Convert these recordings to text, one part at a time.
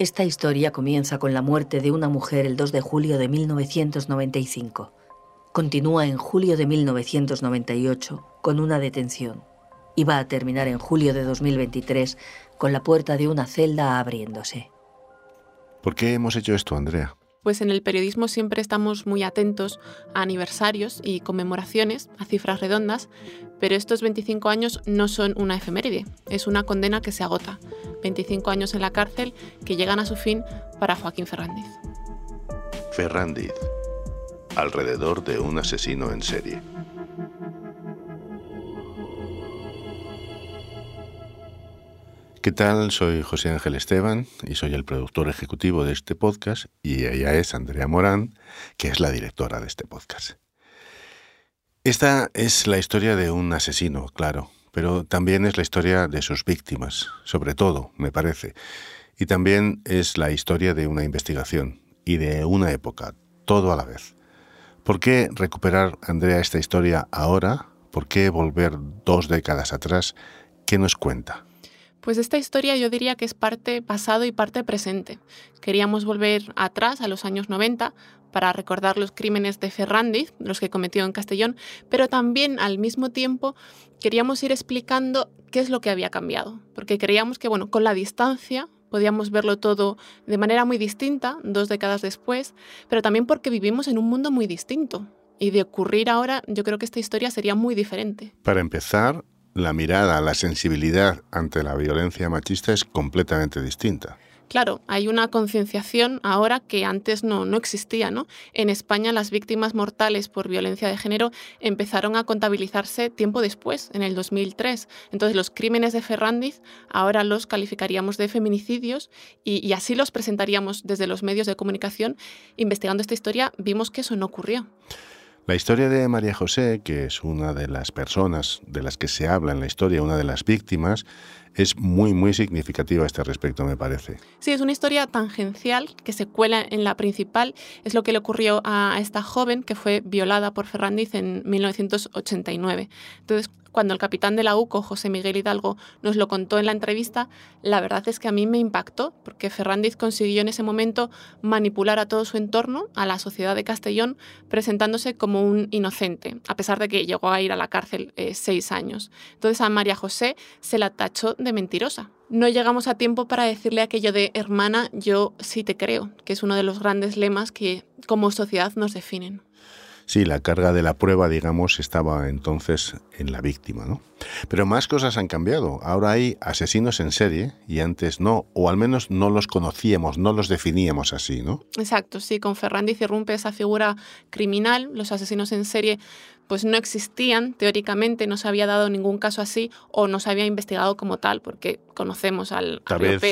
Esta historia comienza con la muerte de una mujer el 2 de julio de 1995. Continúa en julio de 1998 con una detención y va a terminar en julio de 2023 con la puerta de una celda abriéndose. ¿Por qué hemos hecho esto, Andrea? Pues en el periodismo siempre estamos muy atentos a aniversarios y conmemoraciones, a cifras redondas, pero estos 25 años no son una efeméride, es una condena que se agota. 25 años en la cárcel que llegan a su fin para Joaquín Ferrandiz. Ferrandiz, alrededor de un asesino en serie. ¿Qué tal? Soy José Ángel Esteban y soy el productor ejecutivo de este podcast y ella es Andrea Morán, que es la directora de este podcast. Esta es la historia de un asesino, claro, pero también es la historia de sus víctimas, sobre todo, me parece. Y también es la historia de una investigación y de una época, todo a la vez. ¿Por qué recuperar, Andrea, esta historia ahora? ¿Por qué volver dos décadas atrás? ¿Qué nos cuenta? Pues esta historia yo diría que es parte pasado y parte presente. Queríamos volver atrás a los años 90 para recordar los crímenes de Ferrandiz, los que cometió en Castellón, pero también al mismo tiempo queríamos ir explicando qué es lo que había cambiado, porque creíamos que bueno, con la distancia podíamos verlo todo de manera muy distinta, dos décadas después, pero también porque vivimos en un mundo muy distinto. Y de ocurrir ahora, yo creo que esta historia sería muy diferente. Para empezar, la mirada, la sensibilidad ante la violencia machista es completamente distinta. Claro, hay una concienciación ahora que antes no, no existía. ¿no? En España las víctimas mortales por violencia de género empezaron a contabilizarse tiempo después, en el 2003. Entonces los crímenes de Ferrandiz ahora los calificaríamos de feminicidios y, y así los presentaríamos desde los medios de comunicación. Investigando esta historia vimos que eso no ocurrió. La historia de María José, que es una de las personas de las que se habla en la historia, una de las víctimas, es muy, muy significativa a este respecto, me parece. Sí, es una historia tangencial que se cuela en la principal. Es lo que le ocurrió a esta joven que fue violada por Ferrandiz en 1989. Entonces, cuando el capitán de la UCO, José Miguel Hidalgo, nos lo contó en la entrevista, la verdad es que a mí me impactó, porque Ferrandiz consiguió en ese momento manipular a todo su entorno, a la sociedad de Castellón, presentándose como un inocente, a pesar de que llegó a ir a la cárcel eh, seis años. Entonces a María José se la tachó de mentirosa. No llegamos a tiempo para decirle aquello de hermana, yo sí te creo, que es uno de los grandes lemas que como sociedad nos definen. Sí, la carga de la prueba, digamos, estaba entonces en la víctima, ¿no? Pero más cosas han cambiado. Ahora hay asesinos en serie y antes no, o al menos no los conocíamos, no los definíamos así, ¿no? Exacto, sí, con Ferrandiz irrumpe esa figura criminal, los asesinos en serie pues no existían, teóricamente no se había dado ningún caso así o no se había investigado como tal, porque conocemos al, Tal vez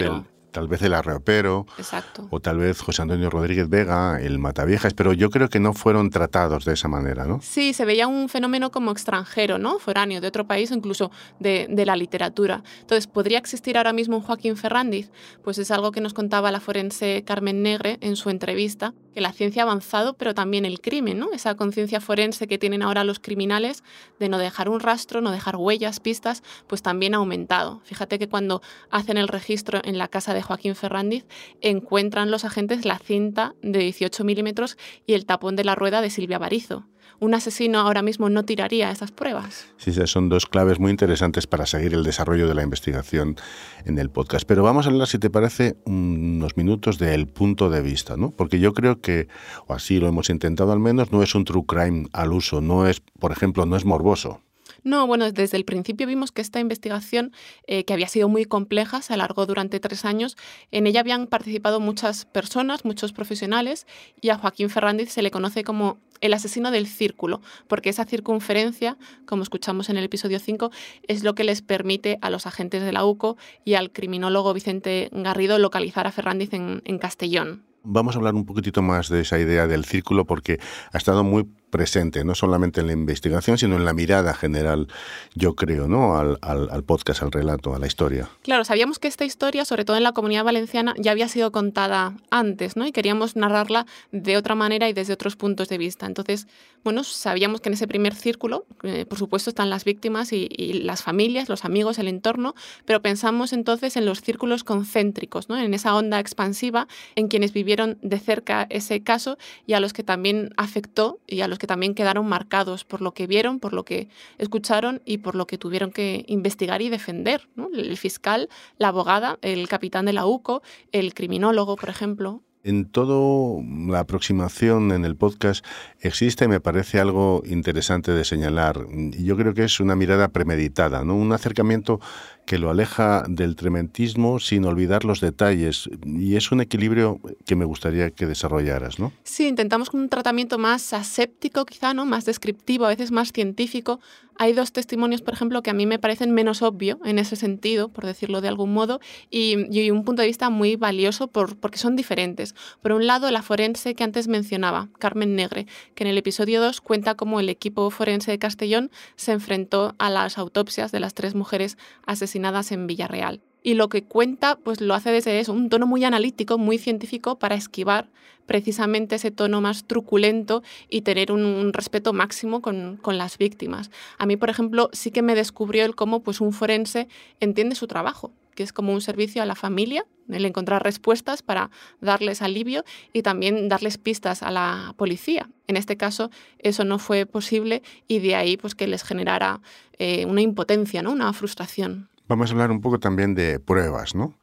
tal vez el arreopero, Exacto. o tal vez José Antonio Rodríguez Vega, el Mataviejas, pero yo creo que no fueron tratados de esa manera, ¿no? Sí, se veía un fenómeno como extranjero, ¿no? Foráneo, de otro país, incluso de, de la literatura. Entonces, ¿podría existir ahora mismo un Joaquín Ferrandiz? Pues es algo que nos contaba la forense Carmen Negre en su entrevista, la ciencia ha avanzado, pero también el crimen, ¿no? Esa conciencia forense que tienen ahora los criminales de no dejar un rastro, no dejar huellas, pistas, pues también ha aumentado. Fíjate que cuando hacen el registro en la casa de Joaquín Ferrandiz, encuentran los agentes la cinta de 18 milímetros y el tapón de la rueda de Silvia Barizo. Un asesino ahora mismo no tiraría esas pruebas. Sí, son dos claves muy interesantes para seguir el desarrollo de la investigación en el podcast. Pero vamos a hablar, si te parece, unos minutos del punto de vista, ¿no? Porque yo creo que, o así lo hemos intentado al menos, no es un true crime al uso, no es, por ejemplo, no es morboso. No, bueno, desde el principio vimos que esta investigación, eh, que había sido muy compleja, se alargó durante tres años. En ella habían participado muchas personas, muchos profesionales, y a Joaquín Ferrandiz se le conoce como el asesino del círculo, porque esa circunferencia, como escuchamos en el episodio 5, es lo que les permite a los agentes de la UCO y al criminólogo Vicente Garrido localizar a Ferrandiz en, en Castellón. Vamos a hablar un poquitito más de esa idea del círculo porque ha estado muy presente, no solamente en la investigación, sino en la mirada general, yo creo, ¿no? Al, al, podcast, al relato, a la historia. Claro, sabíamos que esta historia, sobre todo en la comunidad valenciana, ya había sido contada antes, ¿no? Y queríamos narrarla de otra manera y desde otros puntos de vista. Entonces, bueno, sabíamos que en ese primer círculo, eh, por supuesto, están las víctimas y, las familias, los amigos, el entorno, pero pensamos entonces en los círculos concéntricos, ¿no? En esa onda expansiva, en quienes vivieron de cerca ese caso y a los que también afectó y a los que también quedaron marcados por lo que vieron, por lo que escucharon y por lo que tuvieron que investigar y defender. El fiscal, la abogada, el capitán de la UCO, el criminólogo, por ejemplo. En todo la aproximación en el podcast existe, me parece algo interesante de señalar. Yo creo que es una mirada premeditada, ¿no? Un acercamiento que lo aleja del trementismo sin olvidar los detalles. Y es un equilibrio que me gustaría que desarrollaras, ¿no? Sí, intentamos un tratamiento más aséptico, quizá, ¿no? Más descriptivo, a veces más científico, hay dos testimonios, por ejemplo, que a mí me parecen menos obvio en ese sentido, por decirlo de algún modo, y, un punto de vista muy valioso por, porque son diferentes. Por un lado, la forense que antes mencionaba, Carmen Negre, que en el episodio 2 cuenta cómo el equipo forense de Castellón se enfrentó a las autopsias de las tres mujeres asesinadas en Villarreal y lo que cuenta pues lo hace desde eso, un tono muy analítico, muy científico para esquivar precisamente ese tono más truculento y tener un, respeto máximo con, las víctimas. A mí, por ejemplo, sí que me descubrió el cómo pues, un forense entiende su trabajo, que es como un servicio a la familia, el encontrar respuestas para darles alivio y también darles pistas a la policía. En este caso, eso no fue posible y de ahí pues, que les generara eh, una impotencia, ¿no? una frustración. Vamos a hablar un poco también de pruebas, ¿no?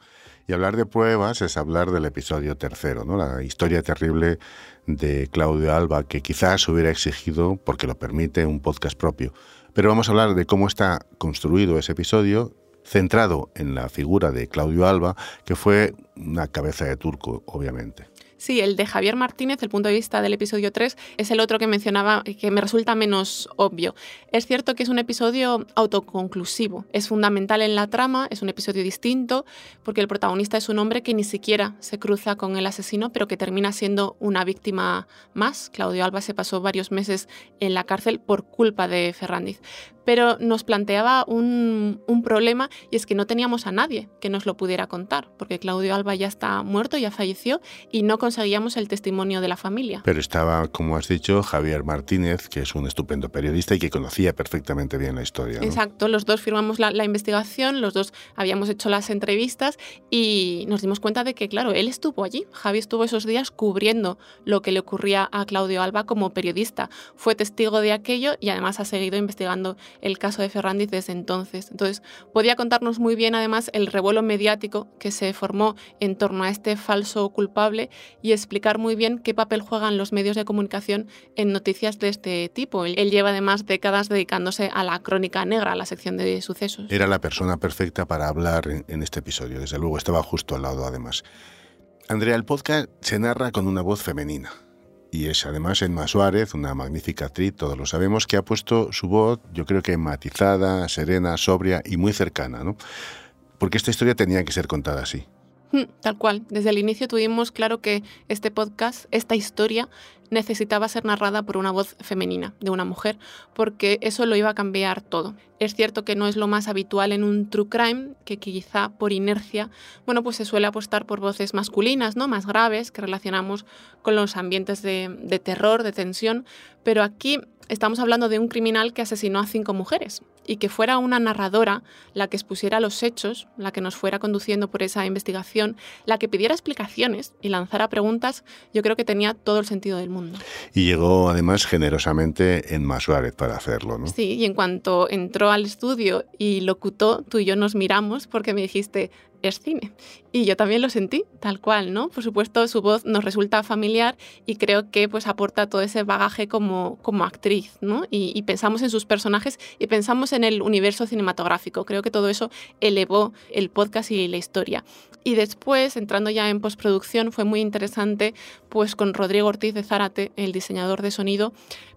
Y hablar de pruebas es hablar del episodio tercero, ¿no? La historia terrible de Claudio Alba, que quizás hubiera exigido, porque lo permite, un podcast propio. Pero vamos a hablar de cómo está construido ese episodio, centrado en la figura de Claudio Alba, que fue una cabeza de turco, obviamente. Sí, el de Javier Martínez, el punto de vista del episodio 3, es el otro que mencionaba que me resulta menos obvio. Es cierto que es un episodio autoconclusivo, es fundamental en la trama, es un episodio distinto, porque el protagonista es un hombre que ni siquiera se cruza con el asesino, pero que termina siendo una víctima más. Claudio Alba se pasó varios meses en la cárcel por culpa de Ferrandiz pero nos planteaba un, problema y es que no teníamos a nadie que nos lo pudiera contar, porque Claudio Alba ya está muerto, ya falleció y no conseguíamos el testimonio de la familia. Pero estaba, como has dicho, Javier Martínez, que es un estupendo periodista y que conocía perfectamente bien la historia. Exacto, los dos firmamos la, la investigación, los dos habíamos hecho las entrevistas y nos dimos cuenta de que, claro, él estuvo allí, Javi estuvo esos días cubriendo lo que le ocurría a Claudio Alba como periodista, fue testigo de aquello y además ha seguido investigando el caso de Ferrandiz desde entonces. Entonces, podía contarnos muy bien además el revuelo mediático que se formó en torno a este falso culpable y explicar muy bien qué papel juegan los medios de comunicación en noticias de este tipo. Él lleva además décadas dedicándose a la crónica negra, a la sección de sucesos. Era la persona perfecta para hablar en este episodio, desde luego estaba justo al lado además. Andrea, el podcast se narra con una voz femenina y es además Emma Suárez, una magnífica actriz, todos lo sabemos, que ha puesto su voz, yo creo que matizada, serena, sobria y muy cercana, ¿no? Porque esta historia tenía que ser contada así. Tal cual. Desde el inicio tuvimos claro que este podcast, esta historia, necesitaba ser narrada por una voz femenina, de una mujer, porque eso lo iba a cambiar todo. Es cierto que no es lo más habitual en un true crime, que quizá por inercia, bueno, pues se suele apostar por voces masculinas, ¿no? Más graves, que relacionamos con los ambientes de, de terror, de tensión, pero aquí estamos hablando de un criminal que asesinó a cinco mujeres y que fuera una narradora la que expusiera los hechos, la que nos fuera conduciendo por esa investigación, la que pidiera explicaciones y lanzara preguntas, yo creo que tenía todo el sentido del mundo. Y llegó además generosamente en Suárez para hacerlo, ¿no? Sí, y en cuanto entró al estudio y locutó, tú y yo nos miramos porque me dijiste, es cine. Y yo también lo sentí, tal cual, ¿no? Por supuesto, su voz nos resulta familiar y creo que pues aporta todo ese bagaje como, como actriz, ¿no? Y, pensamos en sus personajes y pensamos en el universo cinematográfico. Creo que todo eso elevó el podcast y la historia. Y después, entrando ya en postproducción, fue muy interesante, pues con Rodrigo Ortiz de Zárate, el diseñador de sonido,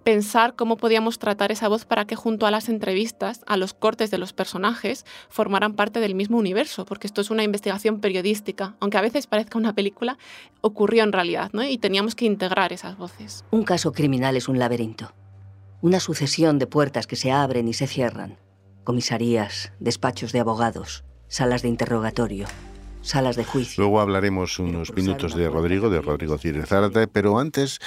pensar cómo podíamos tratar esa voz para que junto a las entrevistas, a los cortes de los personajes, formaran parte del mismo universo, porque esto es una investigación periodística, aunque a veces parezca una película, ocurrió en realidad, ¿no? Y teníamos que integrar esas voces. Un caso criminal es un laberinto, una sucesión de puertas que se abren y se cierran, comisarías, despachos de abogados, salas de interrogatorio, salas de juicio. Luego hablaremos unos minutos de Rodrigo, de Rodrigo Círez Zárate, pero antes,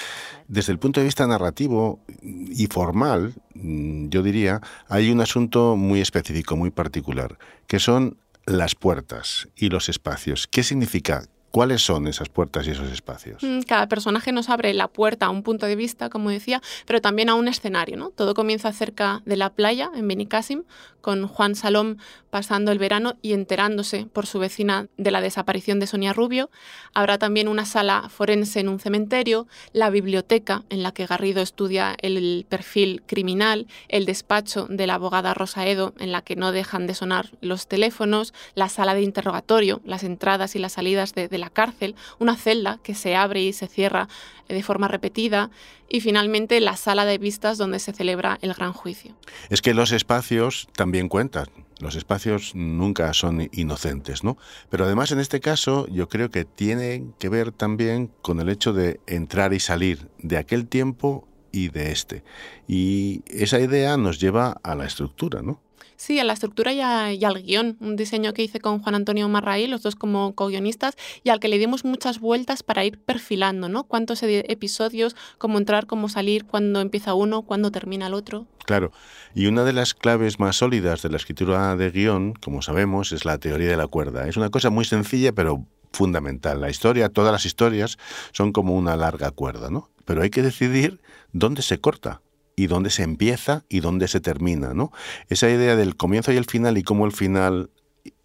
desde el punto de vista narrativo y formal, mm, yo diría, hay un asunto muy específico, muy particular, que son las puertas y los espacios. ¿Qué significa ¿Cuáles son esas puertas y esos espacios? Mm, cada personaje nos abre la puerta a un punto de vista, como decía, pero también a un escenario. ¿no? Todo comienza cerca de la playa, en Benicassim, con Juan Salom pasando el verano y enterándose por su vecina de la desaparición de Sonia Rubio. Habrá también una sala forense en un cementerio, la biblioteca en la que Garrido estudia el perfil criminal, el despacho de la abogada Rosa Edo en la que no dejan de sonar los teléfonos, la sala de interrogatorio, las entradas y las salidas de, de la cárcel, una celda que se abre y se cierra de forma repetida y finalmente la sala de vistas donde se celebra el gran juicio. Es que los espacios también cuentan. Los espacios nunca son inocentes, ¿no? Pero además en este caso yo creo que tiene que ver también con el hecho de entrar y salir de aquel tiempo y de este. Y esa idea nos lleva a la estructura, ¿no? Sí, a la estructura y, al guion, un diseño que hice con Juan Antonio Marraí, los dos como co-guionistas, y al que le dimos muchas vueltas para ir perfilando, ¿no? Cuántos episodios, cómo entrar, cómo salir, cuándo empieza uno, cuándo termina el otro. Claro, y una de las claves más sólidas de la escritura de guion, como sabemos, es la teoría de la cuerda. Es una cosa muy sencilla, pero fundamental. La historia, todas las historias son como una larga cuerda, ¿no? Pero hay que decidir dónde se corta y dónde se empieza y dónde se termina, ¿no? Esa idea del comienzo y el final y cómo el final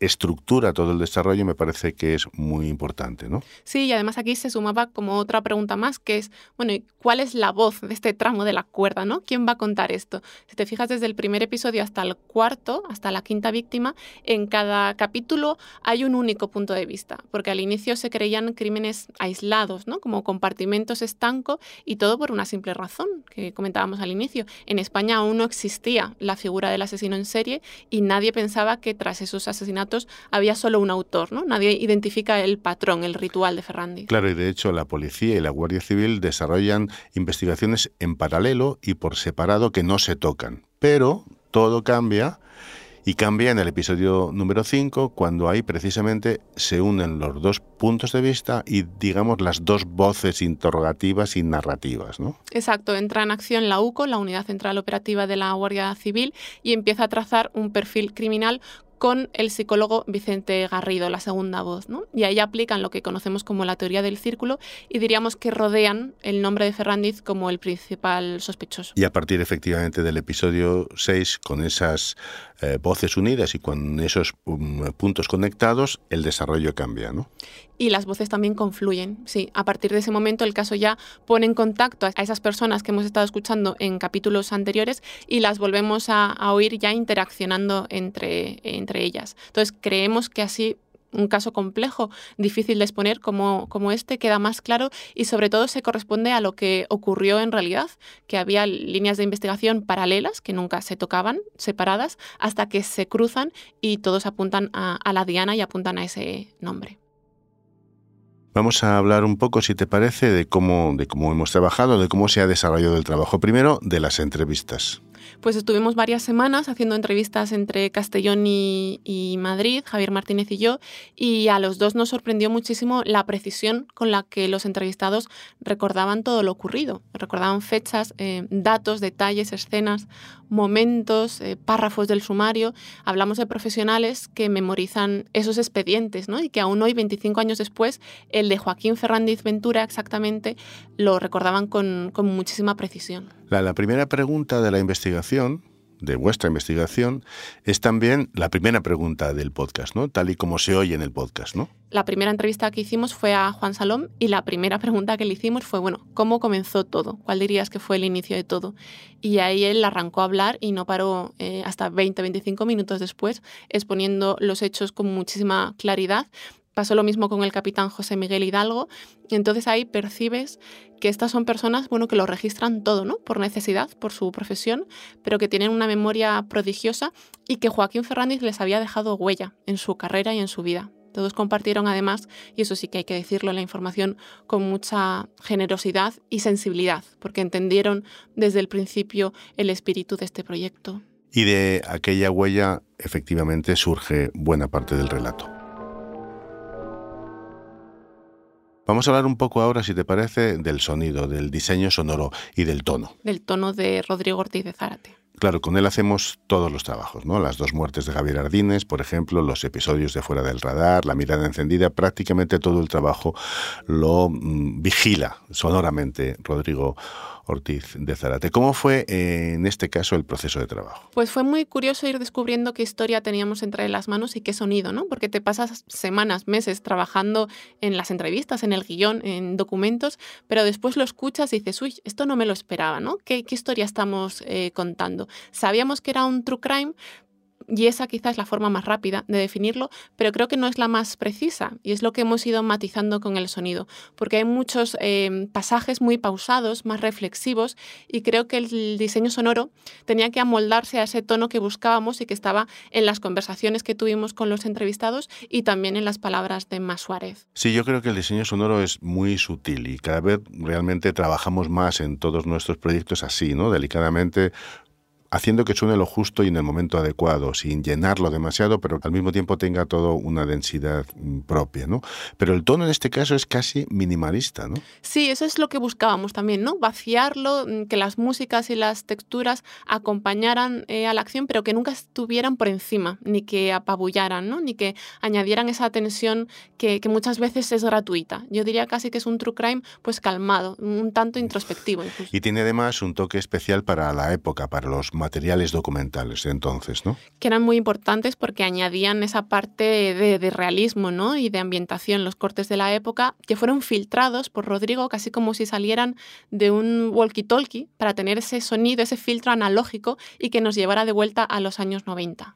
estructura todo el desarrollo me parece que es muy importante, ¿no? Sí, y además aquí se sumaba como otra pregunta más, que es, bueno, ¿cuál es la voz de este tramo de la cuerda, ¿no? ¿Quién va a contar esto? Si te fijas desde el primer episodio hasta el cuarto, hasta la quinta víctima, en cada capítulo hay un único punto de vista, porque al inicio se creían crímenes aislados, ¿no? Como compartimentos estancos y todo por una simple razón, que comentábamos al inicio. En España aún no existía la figura del asesino en serie y nadie pensaba que tras esos asesinatos había solo un autor, ¿no? Nadie identifica el patrón, el ritual de Ferrandi. Claro, y de hecho la policía y la Guardia Civil desarrollan investigaciones en paralelo y por separado que no se tocan. Pero todo cambia y cambia en el episodio número 5 cuando ahí precisamente se unen los dos puntos de vista y digamos las dos voces interrogativas y narrativas, ¿no? Exacto, entra en acción la UCO, la Unidad Central Operativa de la Guardia Civil, y empieza a trazar un perfil criminal con el psicólogo Vicente Garrido, la segunda voz. ¿no? Y ahí aplican lo que conocemos como la teoría del círculo y diríamos que rodean el nombre de Ferrandiz como el principal sospechoso. Y a partir efectivamente del episodio 6, con esas eh, voces unidas y con esos um, puntos conectados, el desarrollo cambia. ¿no? y las voces también confluyen. Sí, a partir de ese momento el caso ya pone en contacto a esas personas que hemos estado escuchando en capítulos anteriores y las volvemos a, oír ya interaccionando entre, entre ellas. Entonces creemos que así un caso complejo, difícil de exponer como, como este, queda más claro y sobre todo se corresponde a lo que ocurrió en realidad, que había líneas de investigación paralelas que nunca se tocaban, separadas, hasta que se cruzan y todos apuntan a, a la diana y apuntan a ese nombre. Vamos a hablar un poco, si te parece, de cómo, de cómo hemos trabajado, de cómo se ha desarrollado el trabajo. Primero, de las entrevistas. Pues estuvimos varias semanas haciendo entrevistas entre Castellón y, Madrid, Javier Martínez y yo, y a los dos nos sorprendió muchísimo la precisión con la que los entrevistados recordaban todo lo ocurrido. Recordaban fechas, eh, datos, detalles, escenas, momentos, eh, párrafos del sumario. Hablamos de profesionales que memorizan esos expedientes ¿no? y que aún hoy, 25 años después, el de Joaquín Ferrandiz Ventura exactamente lo recordaban con muchísima precisión. La, primera pregunta de la investigación, de vuestra investigación, es también la primera pregunta del podcast, ¿no? Tal y como se oye en el podcast, ¿no? La primera entrevista que hicimos fue a Juan Salom y la primera pregunta que le hicimos fue, bueno, ¿cómo comenzó todo? ¿Cuál dirías que fue el inicio de todo? Y ahí él arrancó a hablar y no paró eh, hasta 20, 25 minutos después, exponiendo los hechos con muchísima claridad Pasó lo mismo con el capitán José Miguel Hidalgo. Entonces ahí percibes que estas son personas bueno, que lo registran todo, ¿no? Por necesidad, por su profesión, pero que tienen una memoria prodigiosa y que Joaquín Fernández les había dejado huella en su carrera y en su vida. Todos compartieron además, y eso sí que hay que decirlo, la información con mucha generosidad y sensibilidad, porque entendieron desde el principio el espíritu de este proyecto. Y de aquella huella efectivamente surge buena parte del relato. Vamos a hablar un poco ahora, si te parece, del sonido, del diseño sonoro y del tono. Del tono de Rodrigo Ortiz de Zárate. Claro, con él hacemos todos los trabajos, ¿no? Las dos muertes de Javier Ardines, por ejemplo, los episodios de Fuera del Radar, La mirada encendida, prácticamente todo el trabajo lo mm, vigila sonoramente Rodrigo Ortiz de Zarate. ¿Cómo fue eh, en este caso el proceso de trabajo? Pues fue muy curioso ir descubriendo qué historia teníamos entre las manos y qué sonido, ¿no? Porque te pasas semanas, meses trabajando en las entrevistas, en el guion, en documentos, pero después lo escuchas y dices, uy, esto no me lo esperaba, ¿no? ¿Qué, historia estamos eh, contando? Sabíamos que era un true crime, y esa quizás es la forma más rápida de definirlo, pero creo que no es la más precisa y es lo que hemos ido matizando con el sonido, porque hay muchos eh, pasajes muy pausados, más reflexivos y creo que el diseño sonoro tenía que amoldarse a ese tono que buscábamos y que estaba en las conversaciones que tuvimos con los entrevistados y también en las palabras de Más Suárez. Sí, yo creo que el diseño sonoro es muy sutil y cada vez realmente trabajamos más en todos nuestros proyectos así, ¿no? Delicadamente haciendo que suene lo justo y en el momento adecuado, sin llenarlo demasiado, pero al mismo tiempo tenga todo una densidad mm, propia, ¿no? Pero el tono en este caso es casi minimalista, ¿no? Sí, eso es lo que buscábamos también, ¿no? Vaciarlo, mm, que las músicas y las texturas acompañaran eh, a la acción, pero que nunca estuvieran por encima, ni que apabullaran, ¿no? Ni que añadieran esa tensión que, que muchas veces es gratuita. Yo diría casi que es un true crime, pues calmado, un tanto introspectivo. Incluso. Y tiene además un toque especial para la época, para los materiales documentales de entonces, ¿no? Que eran muy importantes porque añadían esa parte de, realismo, ¿no? Y de ambientación, los cortes de la época, que fueron filtrados por Rodrigo casi como si salieran de un walkie-talkie para tener ese sonido, ese filtro analógico y que nos llevara de vuelta a los años 90.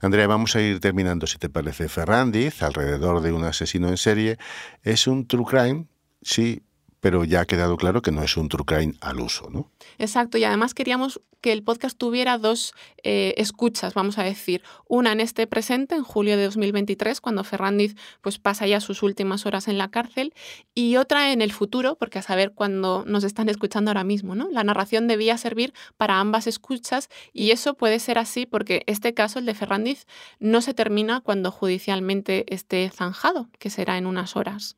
Andrea, vamos a ir terminando, si te parece. Ferrandiz, alrededor de un asesino en serie, es un true crime, sí, pero ya ha quedado claro que no es un true crime al uso, ¿no? Exacto, y además queríamos que el podcast tuviera dos eh, escuchas, vamos a decir. Una en este presente, en julio de 2023, cuando Ferrandiz pues, pasa ya sus últimas horas en la cárcel, y otra en el futuro, porque a saber cuándo nos están escuchando ahora mismo. ¿no? La narración debía servir para ambas escuchas, y eso puede ser así porque este caso, el de Ferrandiz, no se termina cuando judicialmente esté zanjado, que será en unas horas.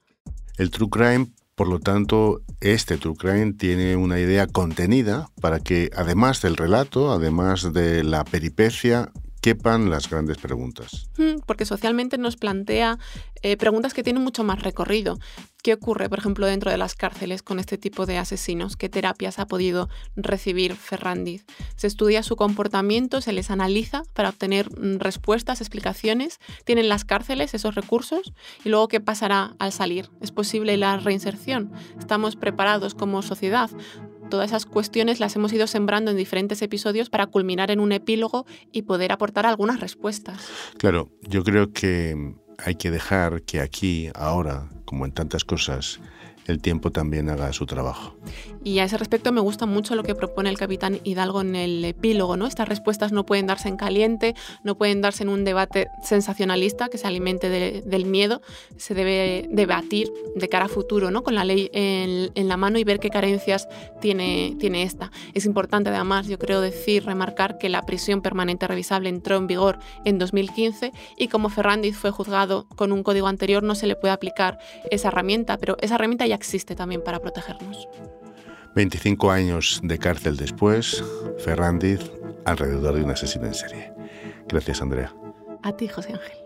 El true crime por lo tanto, este True Crime tiene una idea contenida para que, además del relato, además de la peripecia, quepan las grandes preguntas. Mm, porque socialmente nos plantea eh, preguntas que tienen mucho más recorrido. ¿Qué ocurre, por ejemplo, dentro de las cárceles con este tipo de asesinos? ¿Qué terapias ha podido recibir Ferrandiz? Se estudia su comportamiento, se les analiza para obtener mm, respuestas, explicaciones. ¿Tienen las cárceles esos recursos? ¿Y luego qué pasará al salir? ¿Es posible la reinserción? ¿Estamos preparados como sociedad? Todas esas cuestiones las hemos ido sembrando en diferentes episodios para culminar en un epílogo y poder aportar algunas respuestas. Claro, yo creo que hay que dejar que aquí, ahora, como en tantas cosas, el tiempo también haga su trabajo. Y a ese respecto me gusta mucho lo que propone el capitán Hidalgo en el epílogo, ¿no? Estas respuestas no pueden darse en caliente, no pueden darse en un debate sensacionalista que se alimente del miedo, se debe debatir de cara a futuro, ¿no? Con la ley en, en, la mano y ver qué carencias tiene, tiene esta. Es importante además, yo creo decir, remarcar que la prisión permanente revisable entró en vigor en 2015 y como Ferrandiz fue juzgado con un código anterior no se le puede aplicar esa herramienta, pero esa herramienta ya existe también para protegernos. 25 años de cárcel después, Ferrandiz alrededor de un asesino en serie. Gracias, Andrea. A ti, José Ángel.